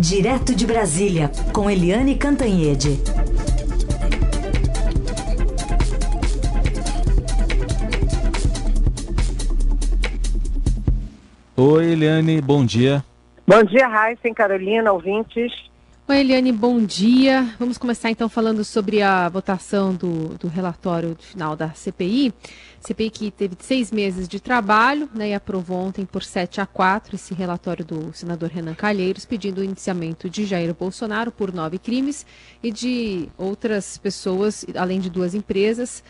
Direto de Brasília, com Eliane Cantanhede. Oi, Eliane, bom dia. Bom dia, Raíssa, Carolina, ouvintes. Oi, Eliane, bom dia. Vamos começar então falando sobre a votação do, do relatório final da CPI. CPI que teve seis meses de trabalho né, e aprovou ontem por 7 a 4 esse relatório do senador Renan Calheiros, pedindo o indiciamento de Jair Bolsonaro por nove crimes e de outras pessoas, além de duas empresas.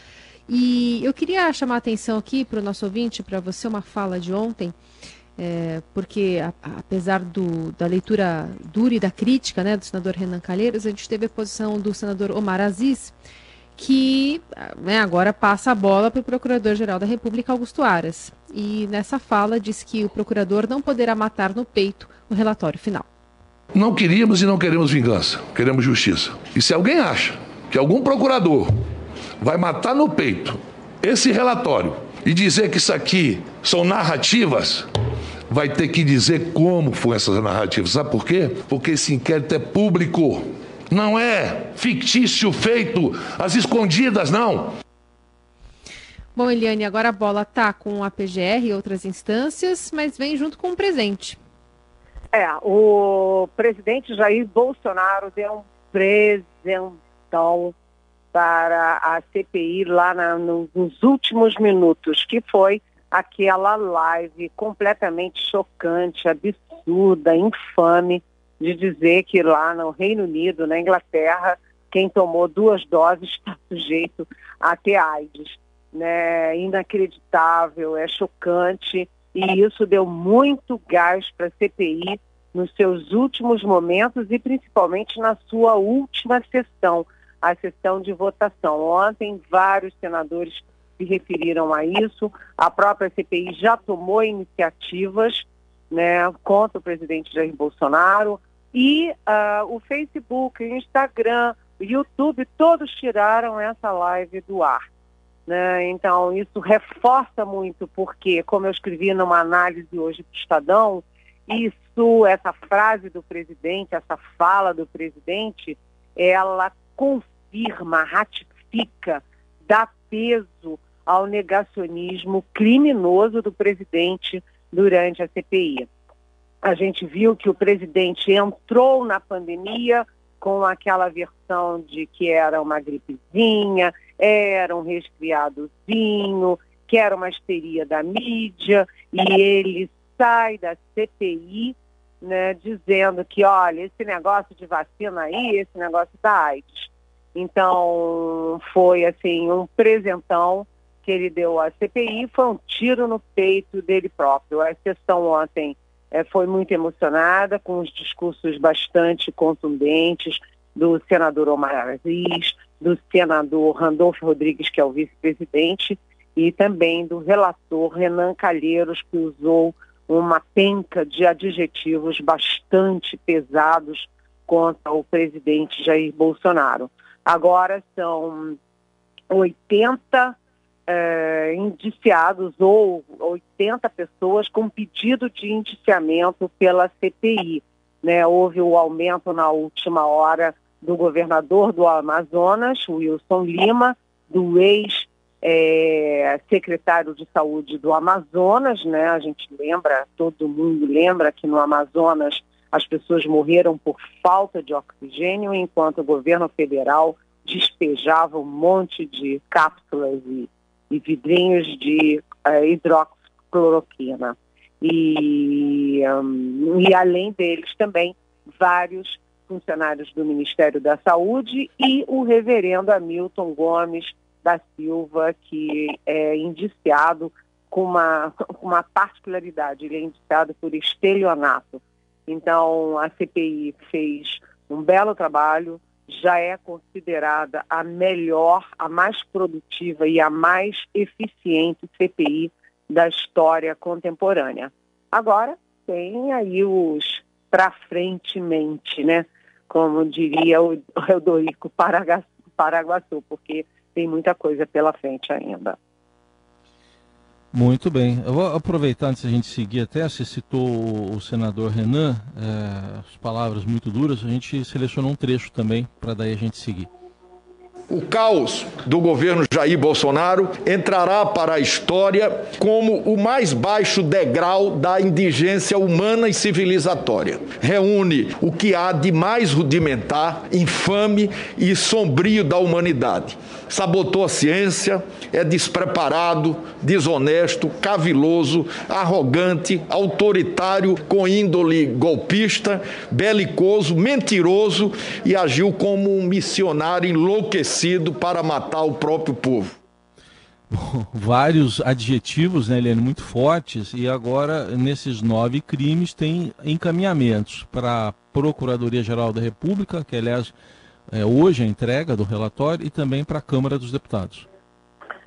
E eu queria chamar a atenção aqui para o nosso ouvinte, para você, uma fala de ontem é, porque a, apesar do, da leitura dura e da crítica né, do senador Renan Calheiros, a gente teve a posição do senador Omar Aziz, que né, agora passa a bola para o Procurador-Geral da República, Augusto Aras. E nessa fala diz que o procurador não poderá matar no peito o relatório final. Não queríamos e não queremos vingança, queremos justiça. E se alguém acha que algum procurador vai matar no peito esse relatório e dizer que isso aqui são narrativas, vai ter que dizer como foram essas narrativas. Sabe por quê? Porque esse inquérito é público. Não é fictício feito às escondidas, não. Bom, Eliane, agora a bola está com a PGR e outras instâncias, mas vem junto com um presente. É, o presidente Jair Bolsonaro deu um presentão para a CPI lá na, nos últimos minutos, que foi aquela live completamente chocante, absurda, infame, de dizer que lá no Reino Unido, na Inglaterra, quem tomou duas doses está sujeito a ter AIDS. Né? Inacreditável, é chocante e isso deu muito gás para a CPI nos seus últimos momentos e principalmente na sua última sessão, a sessão de votação. Ontem, vários senadores se referiram a isso. A própria CPI já tomou iniciativas né, contra o presidente Jair Bolsonaro. E uh, o Facebook, o Instagram, o YouTube, todos tiraram essa live do ar. Né? Então, isso reforça muito, porque, como eu escrevi numa análise hoje para o Estadão, isso, essa frase do presidente, essa fala do presidente, ela confirma, ratifica, dá peso ao negacionismo criminoso do presidente durante a CPI. A gente viu que o presidente entrou na pandemia com aquela versão de que era uma gripezinha, era um resfriadozinho, que era uma histeria da mídia, e ele sai da CPI né, dizendo que, olha, esse negócio de vacina aí, esse negócio da AIDS. Então, foi assim, um presentão que ele deu à CPI foi um tiro no peito dele próprio. A sessão ontem é, foi muito emocionada, com os discursos bastante contundentes do senador Omar Aziz, do senador Randolfo Rodrigues, que é o vice-presidente, e também do relator Renan Calheiros, que usou uma penca de adjetivos bastante pesados contra o presidente Jair Bolsonaro. Agora são 80 é, indiciados ou 80 pessoas com pedido de indiciamento pela CPI. Né? Houve o aumento na última hora do governador do Amazonas, Wilson Lima, do ex-secretário é, de saúde do Amazonas, né? A gente lembra, todo mundo lembra que no Amazonas as pessoas morreram por falta de oxigênio, enquanto o governo federal despejava um monte de cápsulas e e vidrinhos de uh, hidroxicloroquina. E, um, e além deles também vários funcionários do Ministério da Saúde e o reverendo Hamilton Gomes da Silva, que é indiciado com uma, uma particularidade, ele é indiciado por estelionato. Então, a CPI fez um belo trabalho, já é considerada a melhor, a mais produtiva e a mais eficiente CPI da história contemporânea. Agora tem aí os para frentemente, né? Como diria o Eudorico Paraguaçu, porque tem muita coisa pela frente ainda. Muito bem. Eu vou aproveitar antes da gente seguir até, você citou o senador Renan, é, as palavras muito duras, a gente selecionou um trecho também para daí a gente seguir. O caos do governo Jair Bolsonaro entrará para a história como o mais baixo degrau da indigência humana e civilizatória. Reúne o que há de mais rudimentar, infame e sombrio da humanidade sabotou a ciência, é despreparado, desonesto, caviloso, arrogante, autoritário, com índole golpista, belicoso, mentiroso e agiu como um missionário enlouquecido para matar o próprio povo. vários adjetivos, né, Helene, muito fortes, e agora nesses nove crimes tem encaminhamentos para a Procuradoria-Geral da República, que aliás é, hoje a entrega do relatório e também para a Câmara dos Deputados.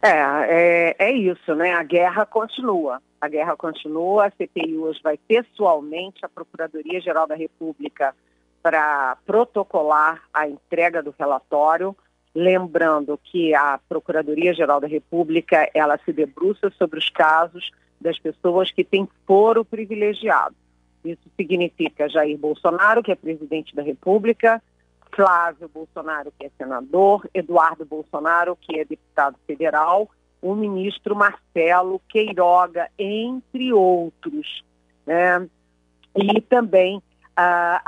É, é, é, isso, né? A guerra continua. A guerra continua, a CPI hoje vai pessoalmente à Procuradoria-Geral da República para protocolar a entrega do relatório, lembrando que a Procuradoria-Geral da República, ela se debruça sobre os casos das pessoas que têm foro privilegiado. Isso significa Jair Bolsonaro, que é presidente da República, Flávio Bolsonaro, que é senador, Eduardo Bolsonaro, que é deputado federal, o ministro Marcelo Queiroga, entre outros. Né? E também a,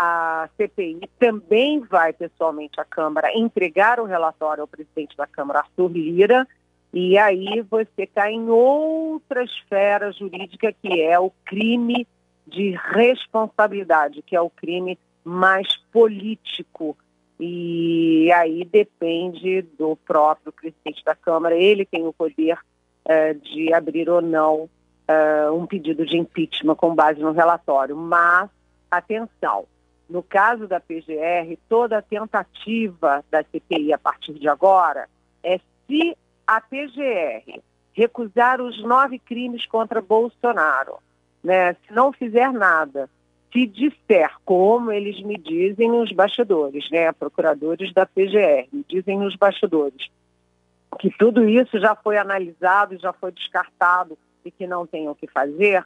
a CPI também vai pessoalmente à Câmara entregar o relatório ao presidente da Câmara, Arthur Lira, e aí você cai em outra esfera jurídica que é o crime de responsabilidade, que é o crime mais político e aí depende do próprio presidente da Câmara, ele tem o poder uh, de abrir ou não uh, um pedido de impeachment com base no relatório. Mas, atenção, no caso da PGR, toda tentativa da CPI a partir de agora é se a PGR recusar os nove crimes contra Bolsonaro, né, se não fizer nada, se disser, como eles me dizem nos bastidores, né, procuradores da PGR, dizem nos bastidores, que tudo isso já foi analisado, já foi descartado e que não tem o que fazer,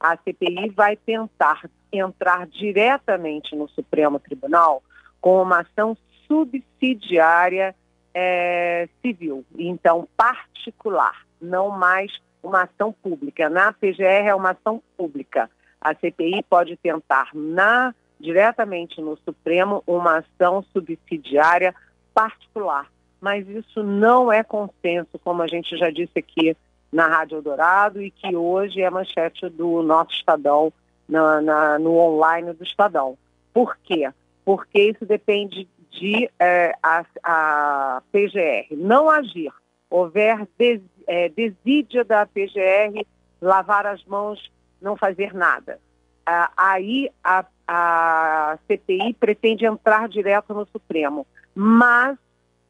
a CPI vai tentar entrar diretamente no Supremo Tribunal com uma ação subsidiária é, civil, então particular, não mais uma ação pública. Na PGR é uma ação pública a CPI pode tentar na, diretamente no Supremo uma ação subsidiária particular. Mas isso não é consenso, como a gente já disse aqui na Rádio Eldorado e que hoje é manchete do nosso Estadão, na, na, no online do Estadão. Por quê? Porque isso depende de é, a, a, PGR não agir, houver des, é, desídia da PGR lavar as mãos não fazer nada. Ah, aí a, a CPI pretende entrar direto no Supremo, mas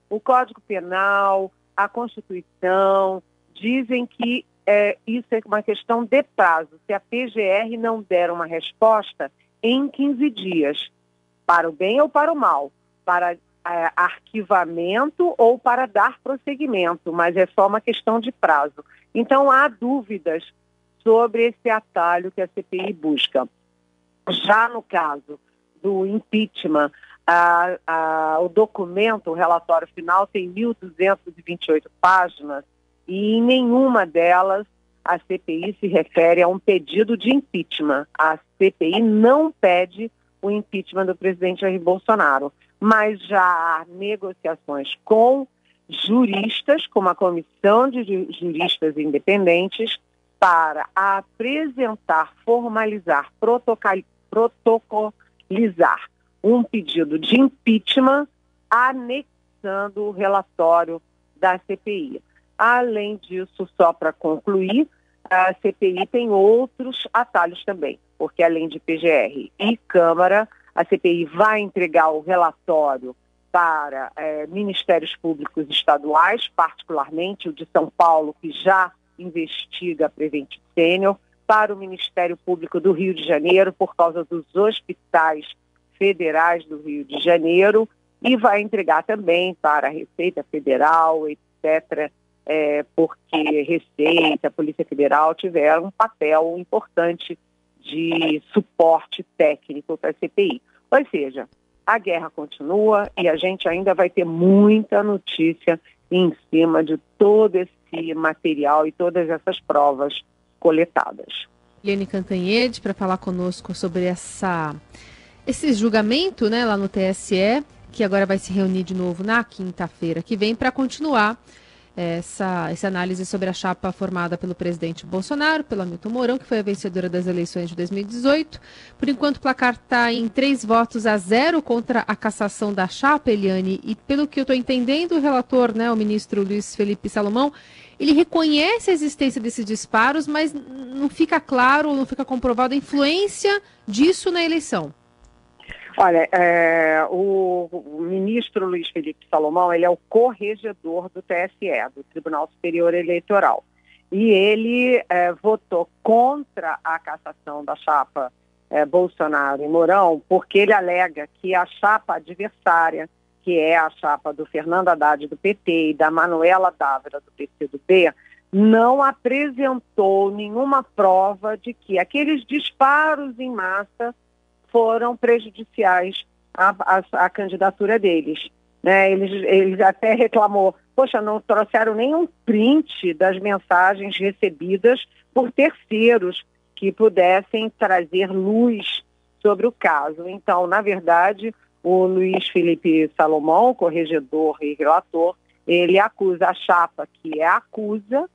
o Código Penal, a Constituição, dizem que é, isso é uma questão de prazo. Se a PGR não der uma resposta em 15 dias, para o bem ou para o mal, para é, arquivamento ou para dar prosseguimento, mas é só uma questão de prazo. Então há dúvidas sobre esse atalho que a CPI busca. Já no caso do impeachment, a, a, o documento, o relatório final, tem 1.228 páginas e em nenhuma delas a CPI se refere a um pedido de impeachment. A CPI não pede o impeachment do presidente Jair Bolsonaro, mas já há negociações com juristas, com uma comissão de juristas independentes, para apresentar, formalizar, protocolizar um pedido de impeachment anexando o relatório da CPI. Além disso, só para concluir, a CPI tem outros atalhos também, porque além de PGR e Câmara, a CPI vai entregar o relatório para é, ministérios públicos estaduais, particularmente o de São Paulo, que já investiga a Prevent Sênior para o Ministério Público do Rio de Janeiro por causa dos hospitais federais do Rio de Janeiro e vai entregar também para a Receita Federal, etc., é, porque Receita, Polícia Federal tiveram um papel importante de suporte técnico para a CPI. Ou seja, a guerra continua e a gente ainda vai ter muita notícia em cima de todo esse material e todas essas provas coletadas. Lene Cantanhede, para falar conosco sobre essa, esse julgamento né, lá no TSE, que agora vai se reunir de novo na quinta-feira que vem para continuar essa, essa análise sobre a chapa formada pelo presidente Bolsonaro, pela Milton Mourão, que foi a vencedora das eleições de 2018. Por enquanto, o placar está em três votos a zero contra a cassação da chapa, Eliane. E pelo que eu estou entendendo, o relator, né, o ministro Luiz Felipe Salomão, ele reconhece a existência desses disparos, mas não fica claro, não fica comprovada a influência disso na eleição. Olha, é, o, ministro Luiz Felipe Salomão, ele é o corregedor do TSE, do Tribunal Superior Eleitoral. E ele é, votou contra a cassação da chapa é, Bolsonaro e Mourão, porque ele alega que a chapa adversária, que é a chapa do Fernando Haddad do PT e da Manuela Dávila do PCdoB, não apresentou nenhuma prova de que aqueles disparos em massa foram prejudiciais à, à, à candidatura deles. Né? Eles, eles até reclamou, poxa, não trouxeram nenhum print das mensagens recebidas por terceiros que pudessem trazer luz sobre o caso. Então, na verdade, o Luiz Felipe Salomão, corregedor e relator, ele acusa a chapa que é acusa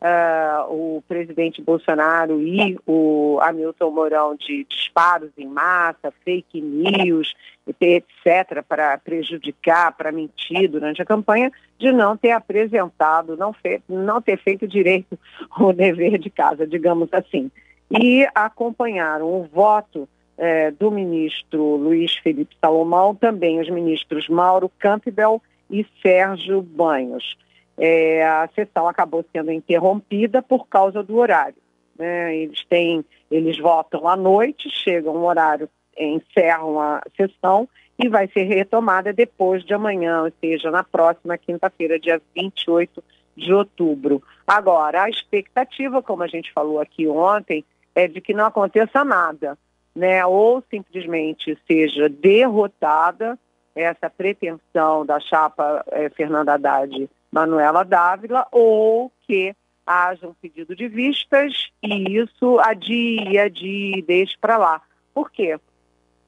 uh, o presidente Bolsonaro e o Hamilton Mourão de disparos em massa, fake news, etc., para prejudicar, para mentir durante a campanha, de não ter apresentado, não, fe não ter feito direito o dever de casa, digamos assim. E acompanharam o voto eh, do ministro Luiz Felipe Salomão, também os ministros Mauro Campbell e Sérgio Banhos é, a sessão acabou sendo interrompida por causa do horário. Né? Eles têm, eles votam à noite, chegam um horário, encerram a sessão e vai ser retomada depois de amanhã, ou seja, na próxima quinta-feira, dia 28 de outubro. Agora, a expectativa, como a gente falou aqui ontem, é de que não aconteça nada, né? Ou simplesmente seja derrotada essa pretensão da chapa é, Fernanda Haddad Manuela Dávila, ou que haja um pedido de vistas e isso adia, adia, deixe para lá. Por quê?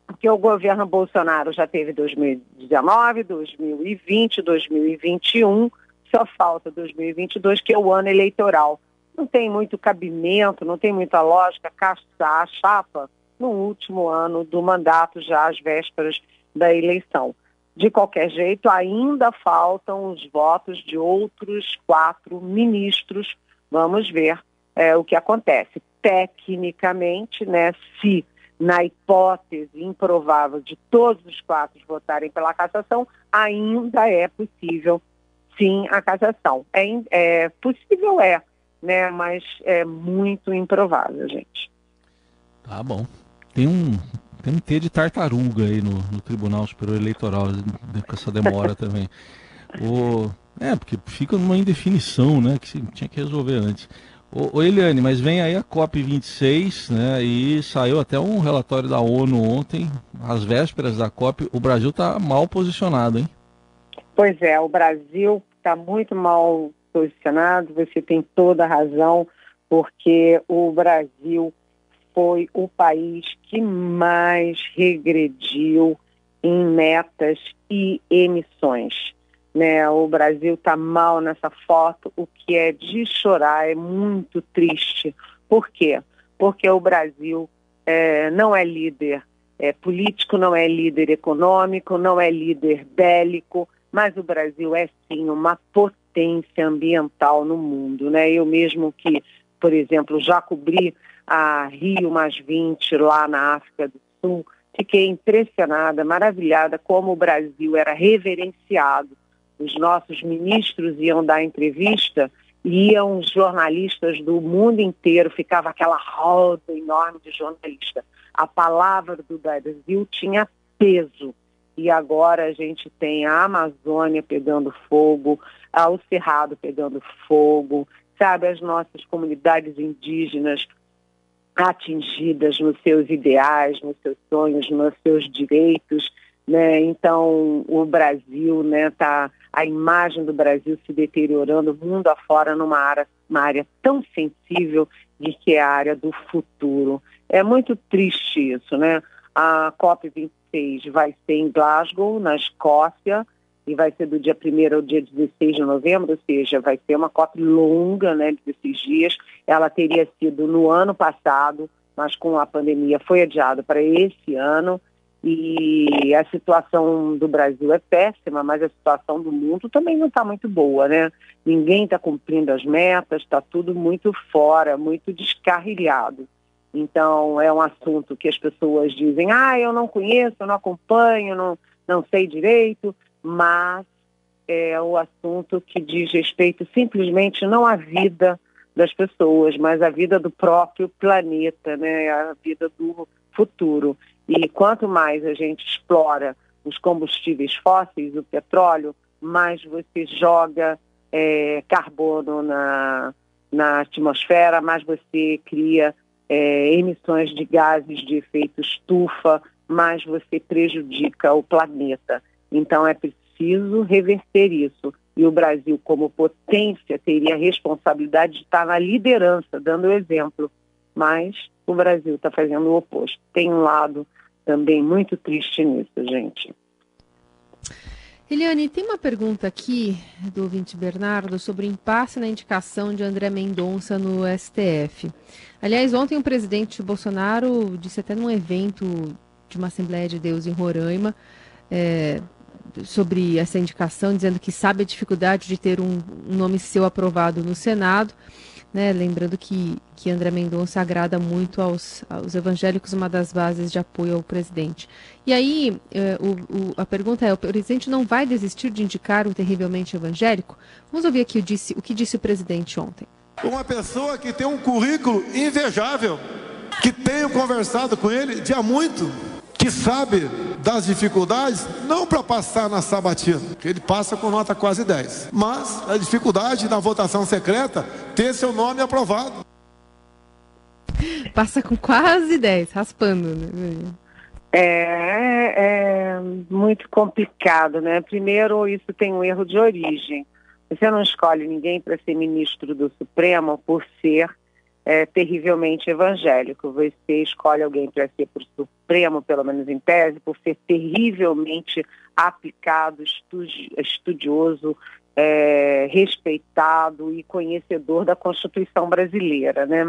Porque o governo Bolsonaro já teve 2019, 2020, 2021, só falta 2022, que é o ano eleitoral. Não tem muito cabimento, não tem muita lógica caçar a chapa no último ano do mandato, já às vésperas da eleição. De qualquer jeito, ainda faltam os votos de outros quatro ministros. Vamos ver é, o que acontece. Tecnicamente, né, se na hipótese improvável de todos os quatro votarem pela cassação, ainda é possível, sim, a cassação. É, é possível, é, né, mas é muito improvável, gente. Tá bom. Tem um tem um T de tartaruga aí no, no Tribunal Superior Eleitoral, com essa demora também. O, é, porque fica numa indefinição, né, que tinha que resolver antes. Ô, ô Eliane, mas vem aí a COP26, né, e saiu até um relatório da ONU ontem, às vésperas da COP, o Brasil está mal posicionado, hein? Pois é, o Brasil está muito mal posicionado, você tem toda a razão, porque o Brasil foi o país que mais regrediu em metas e emissões. Né? O Brasil está mal nessa foto, o que é de chorar, é muito triste. Por quê? Porque o Brasil é, não é líder é, político, não é líder econômico, não é líder bélico, mas o Brasil é sim uma potência ambiental no mundo. Né? Eu mesmo que, por exemplo, já cobri a Rio Mais 20 lá na África do Sul, fiquei impressionada, maravilhada como o Brasil era reverenciado. Os nossos ministros iam dar entrevista, iam jornalistas do mundo inteiro, ficava aquela roda enorme de jornalista. A palavra do Brasil tinha peso e agora a gente tem a Amazônia pegando fogo, o Cerrado pegando fogo, sabe, as nossas comunidades indígenas atingidas nos seus ideais, nos seus sonhos, nos seus direitos, né? Então o Brasil, né, tá a imagem do Brasil se deteriorando mundo afora numa área, uma área tão sensível de que é a área do futuro. É muito triste isso, né? A COP26 vai ser em Glasgow, na Escócia, e vai ser do dia 1 ao dia 16 de novembro, ou seja, vai ser uma COP longa, né, desses dias. Ela teria sido no ano passado, mas com a pandemia foi adiada para esse ano. E a situação do Brasil é péssima, mas a situação do mundo também não está muito boa, né? Ninguém está cumprindo as metas, está tudo muito fora, muito descarrilhado. Então, é um assunto que as pessoas dizem, ah, eu não conheço, eu não acompanho, não, não sei direito, mas é o assunto que diz respeito simplesmente não à vida das pessoas, mas à vida do próprio planeta, né? a vida do futuro. E quanto mais a gente explora os combustíveis fósseis, o petróleo, mais você joga é, carbono na, na atmosfera, mais você cria é, emissões de gases de efeito estufa, mais você prejudica o planeta. Então é preciso reverter isso. E o Brasil, como potência, teria a responsabilidade de estar na liderança, dando o exemplo. Mas o Brasil está fazendo o oposto. Tem um lado também muito triste nisso, gente. Eliane, tem uma pergunta aqui do ouvinte Bernardo sobre o impasse na indicação de André Mendonça no STF. Aliás, ontem o presidente Bolsonaro disse até num evento de uma Assembleia de Deus em Roraima é, sobre essa indicação, dizendo que sabe a dificuldade de ter um, um nome seu aprovado no Senado. Né? Lembrando que, que André Mendonça agrada muito aos, aos evangélicos, uma das bases de apoio ao presidente. E aí, eh, o, o, a pergunta é: o presidente não vai desistir de indicar um terrivelmente evangélico? Vamos ouvir aqui o, disse, o que disse o presidente ontem. Uma pessoa que tem um currículo invejável, que tenho conversado com ele de há muito que sabe das dificuldades, não para passar na sabatina, que ele passa com nota quase 10, mas a dificuldade na votação secreta ter seu nome aprovado. Passa com quase 10, raspando, né? É, é muito complicado, né? Primeiro, isso tem um erro de origem. Você não escolhe ninguém para ser ministro do Supremo por ser é, terrivelmente evangélico. Você escolhe alguém para ser o Supremo, pelo menos em tese, por ser terrivelmente aplicado, estudioso, é, respeitado e conhecedor da Constituição brasileira. Né?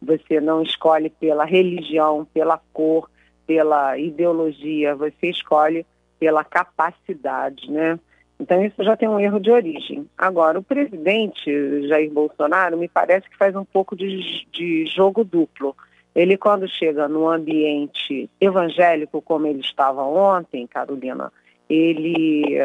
Você não escolhe pela religião, pela cor, pela ideologia, você escolhe pela capacidade, né? Então, isso já tem um erro de origem. Agora, o presidente Jair Bolsonaro me parece que faz um pouco de, de jogo duplo. Ele, quando chega num ambiente evangélico, como ele estava ontem, Carolina, ele,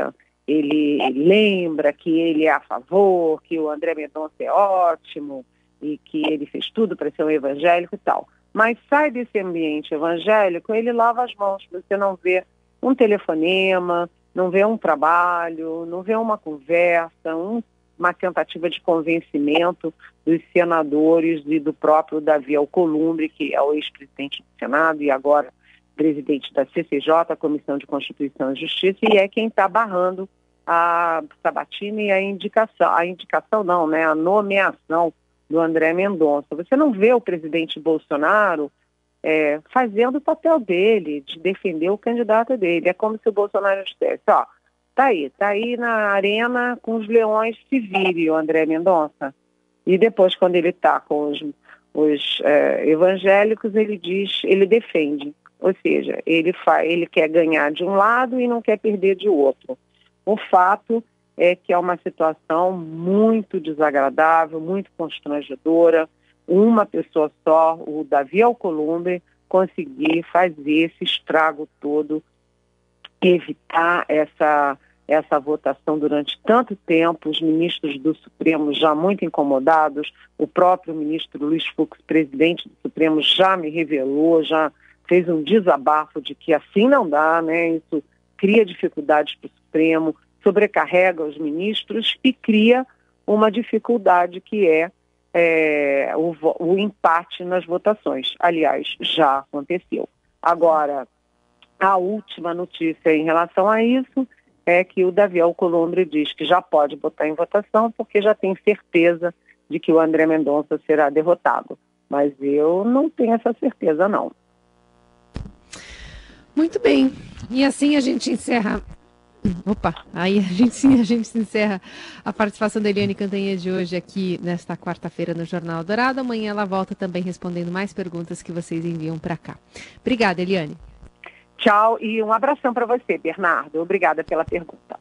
ele lembra que ele é a favor, que o André Mendonça é ótimo e que ele fez tudo para ser um evangélico e tal. Mas sai desse ambiente evangélico, ele lava as mãos. Você não vê um telefonema, não vê um trabalho, não vê uma conversa, um, uma tentativa de convencimento dos senadores e do próprio Davi Alcolumbre, que é o ex-presidente do Senado e agora presidente da CCJ, Comissão de Constituição e Justiça, e é quem está barrando a Sabatina e a indicação, a indicação não, né, a nomeação do André Mendonça. Você não vê o presidente Bolsonaro é, fazendo o papel dele, de defender o candidato dele. É como se o Bolsonaro dissesse, ó, tá aí, tá aí na arena com os leões se vire o André Mendonça. E depois, quando ele está com os, os é, evangélicos, ele diz, ele defende. Ou seja, ele, faz, ele quer ganhar de um lado e não quer perder de outro. O fato é que é uma situação muito desagradável, muito constrangedora, uma pessoa só, o Davi Alcolumbre, conseguir fazer esse estrago todo, evitar essa, essa votação durante tanto tempo, os ministros do Supremo já muito incomodados, o próprio ministro Luiz Fux, presidente do Supremo, já me revelou, já fez um desabafo de que assim não dá, né? Isso cria dificuldades para o Supremo, sobrecarrega os ministros e cria uma dificuldade que é, é o, o empate nas votações. Aliás, já aconteceu. Agora, a última notícia em relação a isso é que o Davi Alcolumbre diz que já pode botar em votação porque já tem certeza de que o André Mendonça será derrotado. Mas eu não tenho essa certeza, não. Muito bem. E assim a gente encerra. Opa, aí a gente sim, a gente encerra a participação da Eliane Cantanha de hoje aqui nesta quarta-feira no Jornal Dourado. Amanhã ela volta também respondendo mais perguntas que vocês enviam para cá. Obrigada, Eliane. Tchau e um abração para você, Bernardo. Obrigada pela pergunta.